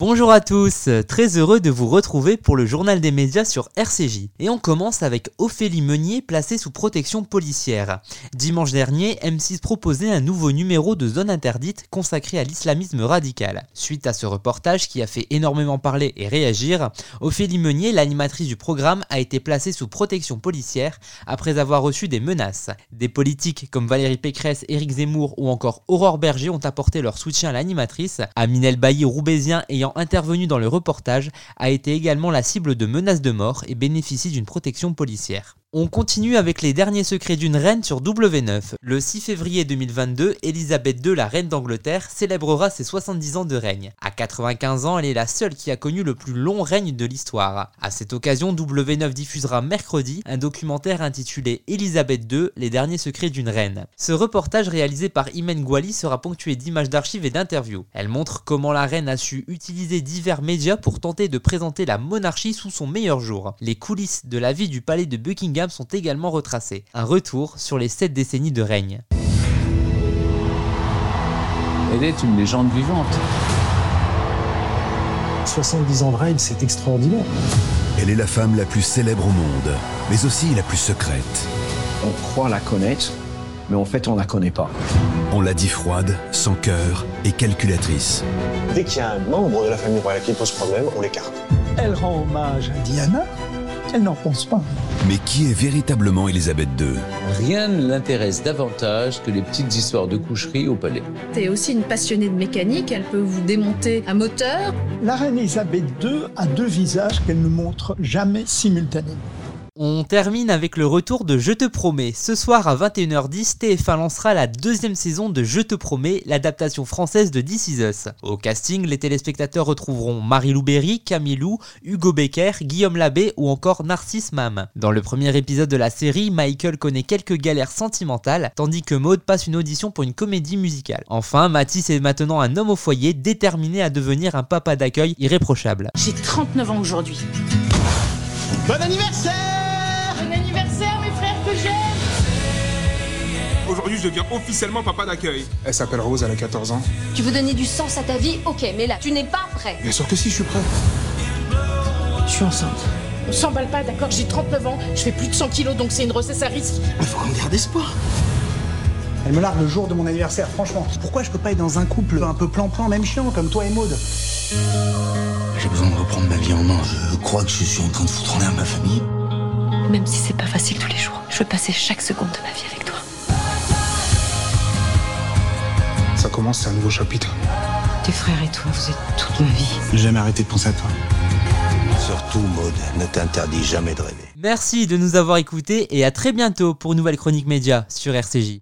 Bonjour à tous, très heureux de vous retrouver pour le journal des médias sur RCJ. Et on commence avec Ophélie Meunier placée sous protection policière. Dimanche dernier, M6 proposait un nouveau numéro de Zone Interdite consacré à l'islamisme radical. Suite à ce reportage qui a fait énormément parler et réagir, Ophélie Meunier, l'animatrice du programme, a été placée sous protection policière après avoir reçu des menaces. Des politiques comme Valérie Pécresse, Éric Zemmour ou encore Aurore Berger ont apporté leur soutien à l'animatrice. Aminel Bailly-Roubaisien ayant intervenu dans le reportage, a été également la cible de menaces de mort et bénéficie d'une protection policière. On continue avec les derniers secrets d'une reine sur W9. Le 6 février 2022, Elisabeth II, la reine d'Angleterre, célébrera ses 70 ans de règne. À 95 ans, elle est la seule qui a connu le plus long règne de l'histoire. À cette occasion, W9 diffusera mercredi un documentaire intitulé Elisabeth II, les derniers secrets d'une reine. Ce reportage réalisé par Imen Gwali sera ponctué d'images d'archives et d'interviews. Elle montre comment la reine a su utiliser divers médias pour tenter de présenter la monarchie sous son meilleur jour. Les coulisses de la vie du palais de Buckingham sont également retracés. Un retour sur les 7 décennies de règne. Elle est une légende vivante. 70 ans de règne, c'est extraordinaire. Elle est la femme la plus célèbre au monde, mais aussi la plus secrète. On croit la connaître, mais en fait on la connaît pas. On la dit froide, sans cœur et calculatrice. Dès qu'il y a un membre de la famille royale qui pose problème, on l'écarte. Elle rend hommage à Diana elle n'en pense pas. Mais qui est véritablement Elisabeth II Rien ne l'intéresse davantage que les petites histoires de coucherie au palais. C'est aussi une passionnée de mécanique, elle peut vous démonter un moteur. La reine Elisabeth II a deux visages qu'elle ne montre jamais simultanément. On termine avec le retour de Je te promets. Ce soir à 21h10, TF1 lancera la deuxième saison de Je te promets, l'adaptation française de This Is Us. Au casting, les téléspectateurs retrouveront Marie-Lou Berry, Camilou, Hugo Becker, Guillaume Labbé ou encore Narcisse Mam. Dans le premier épisode de la série, Michael connaît quelques galères sentimentales, tandis que Maud passe une audition pour une comédie musicale. Enfin, Mathis est maintenant un homme au foyer déterminé à devenir un papa d'accueil irréprochable. J'ai 39 ans aujourd'hui. Bon anniversaire Aujourd'hui, je deviens officiellement papa d'accueil. Elle s'appelle Rose, elle a 14 ans. Tu veux donner du sens à ta vie Ok, mais là, tu n'es pas prêt. Bien sûr que si, je suis prêt. Je suis enceinte. On s'emballe pas, d'accord J'ai 39 ans, je fais plus de 100 kilos, donc c'est une grossesse à risque. Il faut qu'on garde espoir. Elle me largue le jour de mon anniversaire, franchement. Pourquoi je peux pas être dans un couple un peu plan-plan, même chiant, comme toi et Maud J'ai besoin de reprendre ma vie en main. Je crois que je suis en train de foutre en l'air ma famille. Même si c'est pas facile tous les jours, je veux passer chaque seconde de ma vie avec toi. Ça commence, c'est un nouveau chapitre. Tes frères et toi, vous êtes toute ma vie. J'ai jamais arrêté de penser à toi. Surtout, Maud, ne t'interdis jamais de rêver. Merci de nous avoir écoutés et à très bientôt pour une nouvelle chronique média sur RCJ.